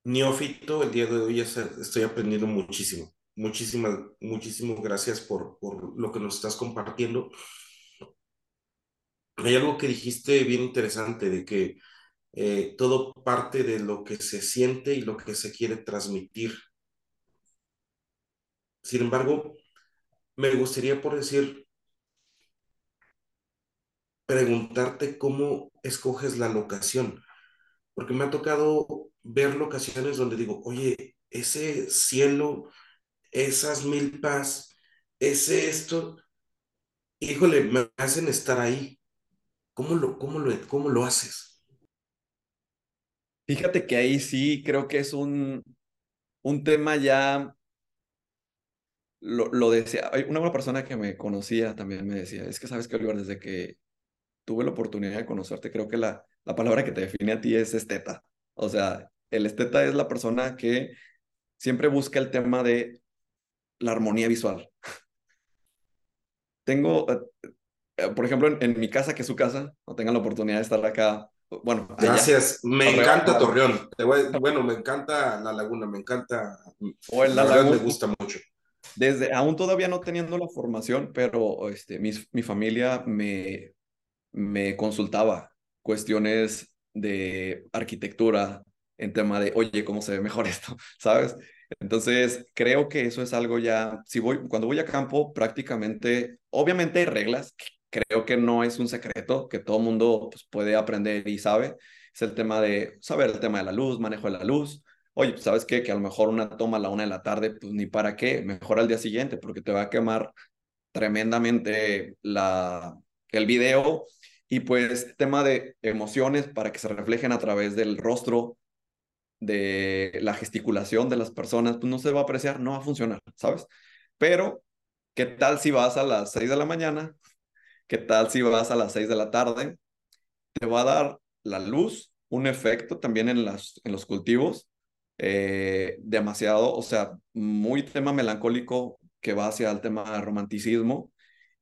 neófito, el día de hoy estoy aprendiendo muchísimo. Muchísimas, muchísimas gracias por, por lo que nos estás compartiendo. Hay algo que dijiste bien interesante de que eh, todo parte de lo que se siente y lo que se quiere transmitir. Sin embargo, me gustaría por decir, preguntarte cómo escoges la locación, porque me ha tocado ver locaciones donde digo, oye, ese cielo, esas milpas, ese esto, híjole, me hacen estar ahí. ¿Cómo lo, cómo lo, cómo lo haces? Fíjate que ahí sí creo que es un, un tema ya lo, lo decía, una buena persona que me conocía también me decía, es que sabes que Oliver, desde que tuve la oportunidad de conocerte, creo que la, la palabra que te define a ti es esteta. O sea, el esteta es la persona que siempre busca el tema de la armonía visual. Tengo, eh, eh, por ejemplo, en, mi casa, que es su casa, no tengan la oportunidad de estar acá. Bueno, gracias. Me encanta Torreón. <laughs> bueno, me encanta la laguna, me encanta. O en la laguna. Me gusta mucho. Desde, aún todavía no teniendo la formación, pero este, mi, mi familia me, me consultaba cuestiones de arquitectura en tema de, oye, ¿cómo se ve mejor <laughs> esto? ¿Sabes? Entonces, creo que eso es algo ya, si voy, cuando voy a campo, prácticamente, obviamente hay reglas, creo que no es un secreto, que todo mundo pues, puede aprender y sabe, es el tema de saber el tema de la luz, manejo de la luz. Oye, pues, ¿sabes qué? Que a lo mejor una toma a la una de la tarde, pues ni para qué, mejor al día siguiente, porque te va a quemar tremendamente la, el video y pues tema de emociones para que se reflejen a través del rostro, de la gesticulación de las personas, pues no se va a apreciar, no va a funcionar, ¿sabes? Pero, ¿qué tal si vas a las 6 de la mañana? ¿Qué tal si vas a las 6 de la tarde? Te va a dar la luz un efecto también en, las, en los cultivos, eh, demasiado, o sea, muy tema melancólico que va hacia el tema romanticismo,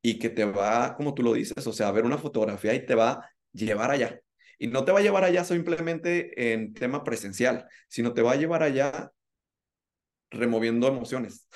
y que te va, como tú lo dices, o sea, a ver una fotografía y te va a llevar allá. Y no te va a llevar allá simplemente en tema presencial, sino te va a llevar allá removiendo emociones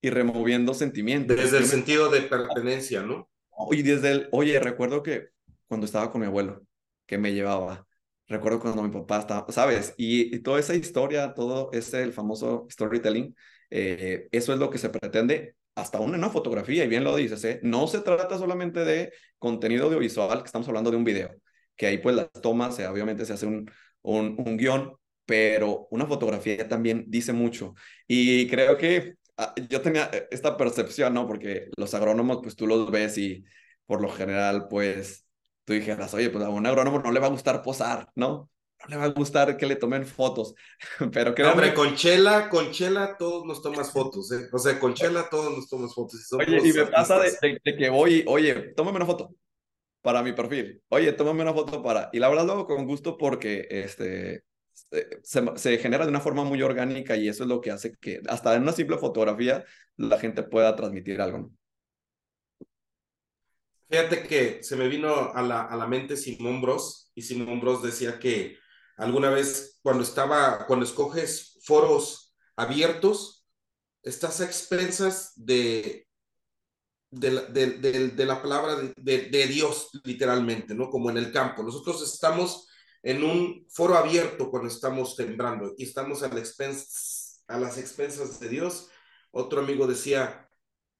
y removiendo sentimientos. Desde el sentido de pertenencia, ¿no? Y desde el, oye, recuerdo que cuando estaba con mi abuelo, que me llevaba, recuerdo cuando mi papá estaba, ¿sabes? Y, toda esa historia, todo ese, el famoso storytelling, eh, eso es lo que se pretende hasta una, una fotografía, y bien lo dices, ¿eh? no se trata solamente de contenido audiovisual, que estamos hablando de un video, que ahí pues las tomas, eh, obviamente se hace un, un, un guion, pero una fotografía también dice mucho. Y creo que ah, yo tenía eh, esta percepción, ¿no? Porque los agrónomos, pues tú los ves y por lo general, pues tú dijeras, oye, pues a un agrónomo no le va a gustar posar, ¿no? No le va a gustar que le tomen fotos. <laughs> Pero que Hombre, con Chela, con Chela todos nos tomas fotos, ¿eh? O sea, con Chela todos nos tomas fotos. oye, y me pasa de, que voy, oye, tómame una foto para mi perfil. Oye, tómame una foto para... Y la verdad lo hago con gusto porque este, se, se, genera de una forma muy orgánica y eso es lo que hace que hasta en una simple fotografía la gente pueda transmitir algo. ¿no? Fíjate que se me vino a la, a la mente Simón Bros y Simón Bros decía que alguna vez cuando estaba, cuando escoges foros abiertos, estás a expensas de, de, de, la palabra de, Dios, literalmente, ¿no? Como en el campo. Nosotros estamos en un foro abierto cuando estamos sembrando y estamos a, la a las expensas de Dios. Otro amigo decía,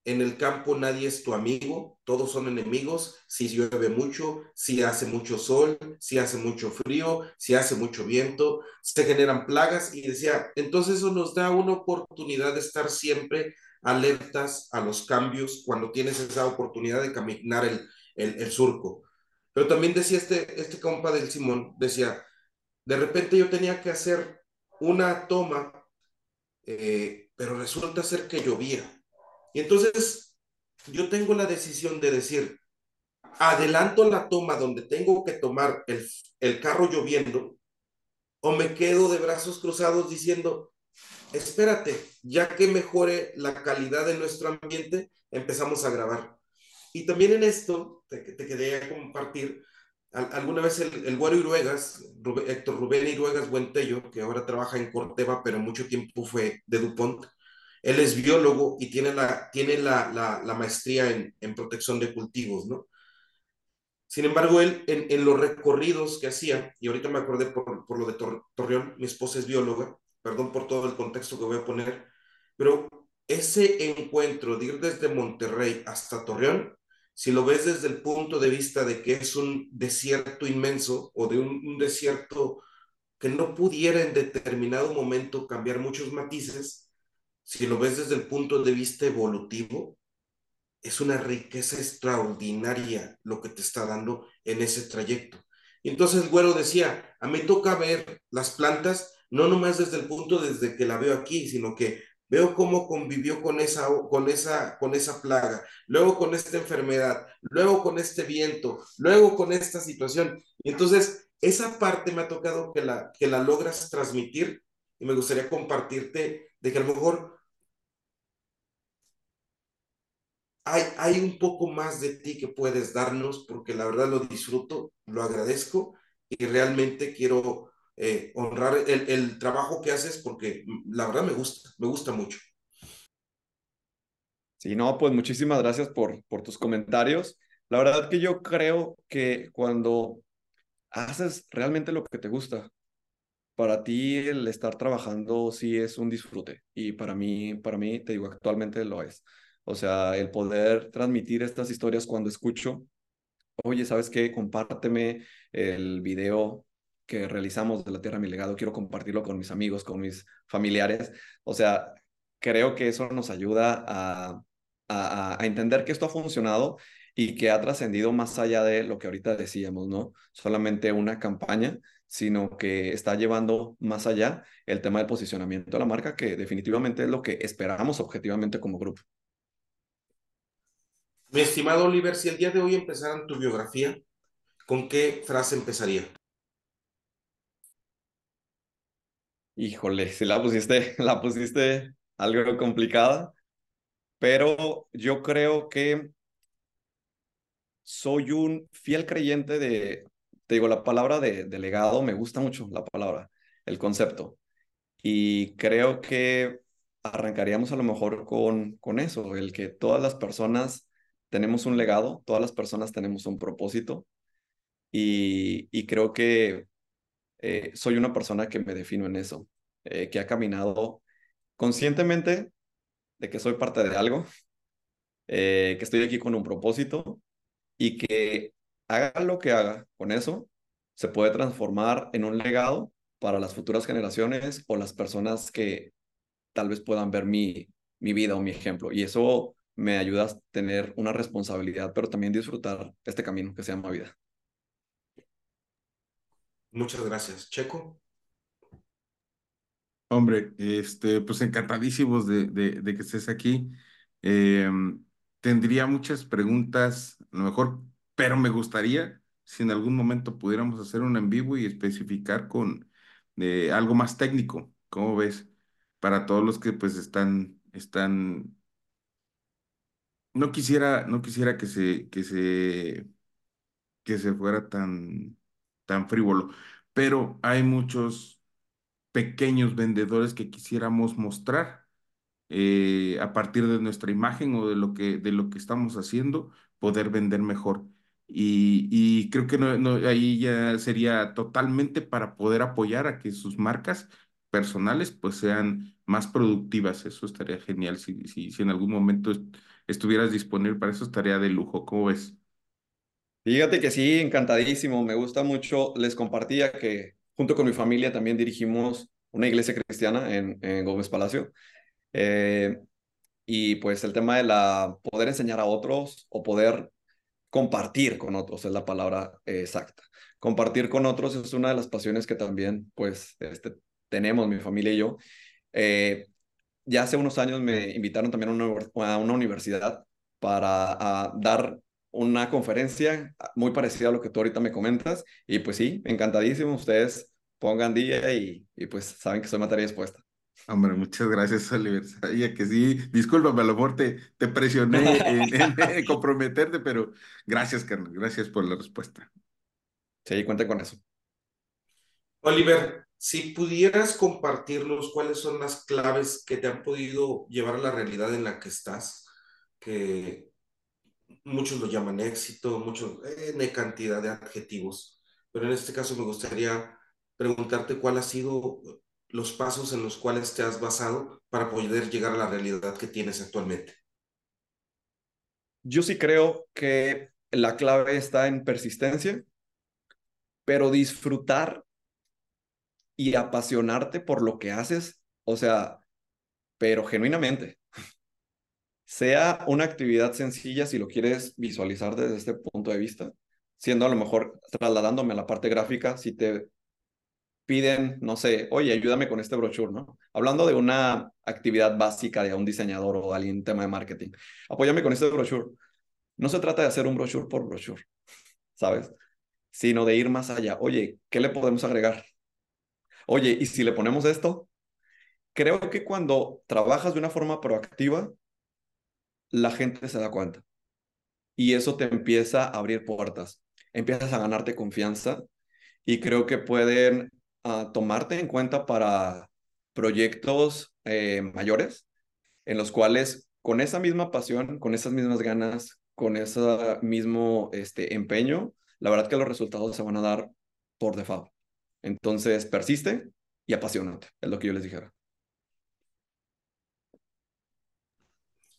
en el campo nadie es tu amigo, todos son enemigos, si llueve mucho, si hace mucho sol, si hace mucho frío, si hace mucho viento, se generan plagas y decía, entonces eso nos da una oportunidad de estar siempre alertas a los cambios cuando tienes esa oportunidad de caminar el, surco. Pero también decía este, este compa del Simón, decía, de repente yo tenía que hacer una toma, eh, pero resulta ser que llovía y entonces yo tengo la decisión de decir, adelanto la toma donde tengo que tomar el, el carro lloviendo, o me quedo de brazos cruzados diciendo, espérate, ya que mejore la calidad de nuestro ambiente, empezamos a grabar. Y también en esto, te, te quería compartir, alguna vez el, el güero Iruegas, Héctor Rubén Iruegas Buentello, que ahora trabaja en Corteva, pero mucho tiempo fue de DuPont, él es biólogo y tiene la, tiene la, la, maestría en, en, protección de cultivos, ¿no? Sin embargo, él en, los recorridos que hacía, y ahorita me acordé por, por lo de Tor, Torreón, mi esposa es bióloga, perdón por todo el contexto que voy a poner, pero ese encuentro de ir desde Monterrey hasta Torreón, si lo ves desde el punto de vista de que es un desierto inmenso o de un desierto que no pudiera en determinado momento cambiar muchos matices, si lo ves desde el punto de vista evolutivo, es una riqueza extraordinaria lo que te está dando en ese trayecto. Y entonces el güero decía, a mí toca ver las plantas no nomás desde el punto desde que la veo aquí, sino que veo cómo convivió con esa, con esa, con esa plaga, luego con esta enfermedad, luego con este viento, luego con esta situación. Y entonces, esa parte me ha tocado que la, que la logras transmitir y me gustaría compartirte de que a lo mejor hay, un poco más de ti que puedes darnos, porque la verdad lo disfruto, lo agradezco y realmente quiero eh, honrar el, el, trabajo que haces porque la verdad me gusta, me gusta mucho. Sí, no, pues muchísimas gracias por, por tus comentarios. La verdad que yo creo que cuando haces realmente lo que te gusta, para ti el estar trabajando sí es un disfrute y para mí, para mí, te digo, actualmente lo es. O sea, el poder transmitir estas historias cuando escucho, oye, ¿sabes qué? Compárteme el video que realizamos de la Tierra Mi Legado, quiero compartirlo con mis amigos, con mis familiares. O sea, creo que eso nos ayuda a, a, entender que esto ha funcionado y que ha trascendido más allá de lo que ahorita decíamos, ¿no? Solamente una campaña, sino que está llevando más allá el tema del posicionamiento de la marca, que definitivamente es lo que esperamos objetivamente como grupo. Mi estimado Oliver, si el día de hoy empezaran tu biografía, ¿con qué frase empezaría? Híjole, si la pusiste, <laughs> la pusiste algo complicada, pero yo creo que soy un fiel creyente de, te digo, la palabra de, de legado, me gusta mucho la palabra, el concepto. Y creo que arrancaríamos a lo mejor con, con eso, el que todas las personas tenemos un legado, todas las personas tenemos un propósito. Y, y creo que eh, soy una persona que me defino en eso, eh, que ha caminado conscientemente de que soy parte de algo, eh, que estoy aquí con un propósito y que haga lo que haga con eso, se puede transformar en un legado para las futuras generaciones o las personas que tal vez puedan ver mi, mi vida o mi ejemplo. Y eso me ayuda a tener una responsabilidad, pero también disfrutar este camino que se llama vida. Muchas gracias. Checo. Hombre, este, pues encantadísimos de, de, de que estés aquí. Eh, tendría muchas preguntas, a lo mejor, pero me gustaría si en algún momento pudiéramos hacer un en vivo y especificar con eh, algo más técnico. ¿Cómo ves? Para todos los que pues están, están. No quisiera, no quisiera que se, que se, que se fuera tan tan frívolo, pero hay muchos pequeños vendedores que quisiéramos mostrar eh, a partir de nuestra imagen o de lo que, de lo que estamos haciendo, poder vender mejor. Y, y creo que no, ahí ya sería totalmente para poder apoyar a que sus marcas personales pues sean más productivas. Eso estaría genial. Si, si, si en algún momento estuvieras disponible para eso, estaría de lujo. ¿Cómo ves? Fíjate que sí, encantadísimo. Me gusta mucho. Les compartía que junto con mi familia también dirigimos una iglesia cristiana en, en Gómez Palacio. Eh, y pues el tema de la poder enseñar a otros o poder compartir con otros es la palabra exacta. Compartir con otros es una de las pasiones que también pues este, tenemos mi familia y yo. Eh, ya hace unos años me invitaron también a una, a una universidad para dar una conferencia muy parecida a lo que tú ahorita me comentas. Y pues sí, encantadísimo. Ustedes pongan día y, y pues saben que soy materia dispuesta. Hombre, muchas gracias, Oliver. Sabía que sí. Discúlpame, a lo mejor te, te presioné en, <laughs> comprometerte, pero gracias, Carlos. Gracias por la respuesta. Sí, cuente con eso. Oliver, si pudieras compartirnos cuáles son las claves que te han podido llevar a la realidad en la que estás, que muchos lo llaman éxito, muchos, N cantidad de adjetivos, pero en este caso me gustaría preguntarte cuál ha sido los pasos en los cuales te has basado para poder llegar a la realidad que tienes actualmente. Yo sí creo que la clave está en persistencia, pero disfrutar y apasionarte por lo que haces, o sea, pero genuinamente. <laughs> Sea una actividad sencilla si lo quieres visualizar desde este punto de vista, siendo a lo mejor trasladándome a la parte gráfica, si te piden, no sé, oye, ayúdame con este brochure, ¿no? Hablando de una actividad básica de un diseñador o alguien tema de marketing, apóyame con este brochure. No se trata de hacer un brochure por brochure, <laughs> ¿sabes? Sino de ir más allá. Oye, ¿qué le podemos agregar? Oye, ¿y si le ponemos esto? Creo que cuando trabajas de una forma proactiva, la gente se da cuenta. Y eso te empieza a abrir puertas. Empiezas a ganarte confianza y creo que pueden a tomarte en cuenta para proyectos eh, mayores, en los cuales con esa misma pasión, con esas mismas ganas, con ese mismo este, empeño, la verdad que los resultados se van a dar por default. Entonces, persiste y apasionante, es lo que yo les dijera.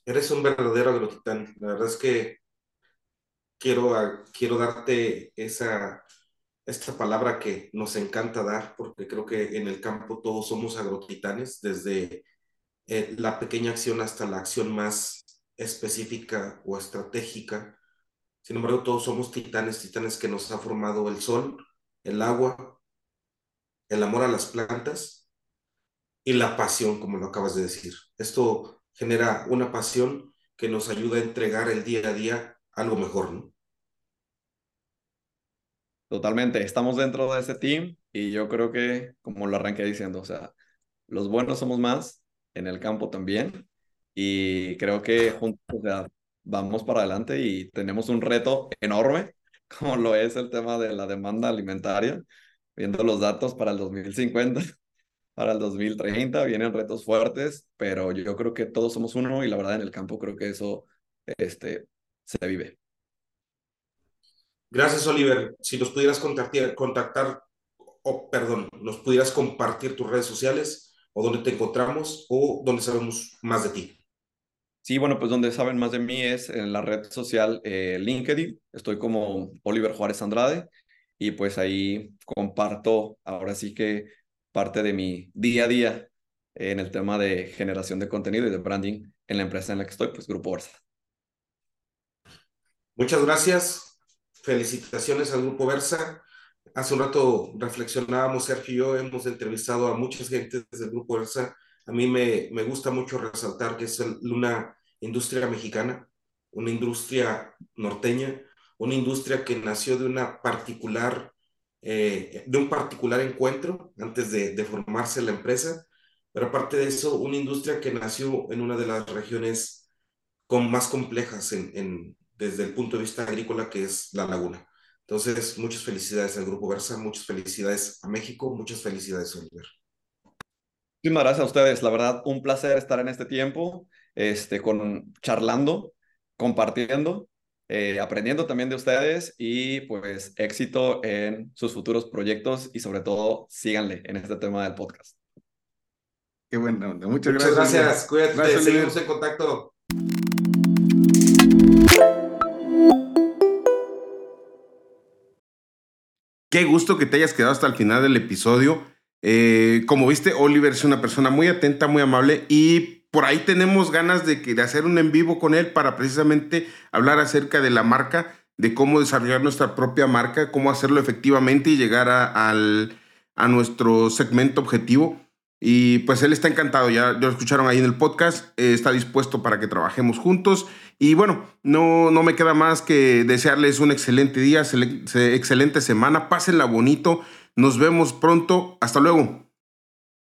Eres un verdadero agrotitán. La verdad es que quiero, quiero darte esa, esta palabra que nos encanta dar, porque creo que en el campo todos somos agrotitanes, desde eh, la pequeña acción hasta la acción más específica o estratégica. Sin embargo, todos somos titanes, titanes que nos ha formado el sol, el agua, el amor a las plantas y la pasión, como lo acabas de decir. Esto genera una pasión que nos ayuda a entregar el día a día algo mejor, ¿no? Totalmente, estamos dentro de ese team y yo creo que, como lo arranqué diciendo, o sea, los buenos somos más, en el campo también, y creo que juntos vamos para adelante y tenemos un reto enorme, <laughs> como lo es el tema de la demanda alimentaria, viendo los datos para el 2050, <laughs> para el 2030, vienen retos fuertes, pero yo creo que todos somos uno y la verdad en el campo creo que eso este, se vive. Gracias, Oliver. Si nos pudieras contactar, contactar o perdón, nos pudieras compartir tus redes sociales o dónde te encontramos o dónde sabemos más de ti. Sí, bueno, pues donde saben más de mí es en la red social eh, LinkedIn. Estoy como Oliver Juárez Andrade y pues ahí comparto ahora sí que parte de mi día a día en el tema de generación de contenido y de branding en la empresa en la que estoy, pues Grupo Orsa. Muchas gracias felicitaciones al Grupo Versa. Hace un rato reflexionábamos, Sergio y yo, hemos entrevistado a muchas gentes del Grupo Versa. A mí me, me gusta mucho resaltar que es una industria mexicana, una industria norteña, una industria que nació de una particular, eh, de un particular encuentro antes de, de formarse la empresa, pero aparte de eso, una industria que nació en una de las regiones con más complejas en, en, desde el punto de vista agrícola que es la laguna. Entonces, muchas felicidades al Grupo Versa, muchas felicidades a México, muchas felicidades, Oliver. Muchísimas gracias a ustedes. La verdad, un placer estar en este tiempo, este, con, charlando, compartiendo, eh, aprendiendo también de ustedes y pues éxito en sus futuros proyectos y sobre todo síganle en este tema del podcast. Qué bueno, muchas, muchas gracias. gracias. Cuídate, seguimos en contacto. Qué gusto que te hayas quedado hasta el final del episodio. Eh, como viste, Oliver es una persona muy atenta, muy amable y por ahí tenemos ganas de, hacer un en vivo con él para precisamente hablar acerca de la marca, de cómo desarrollar nuestra propia marca, cómo hacerlo efectivamente y llegar a, nuestro segmento objetivo. Y pues él está encantado, ya, lo escucharon ahí en el podcast, eh, está dispuesto para que trabajemos juntos. Y bueno, no, no me queda más que desearles un excelente día, excelente semana, pásenla bonito, nos vemos pronto, hasta luego.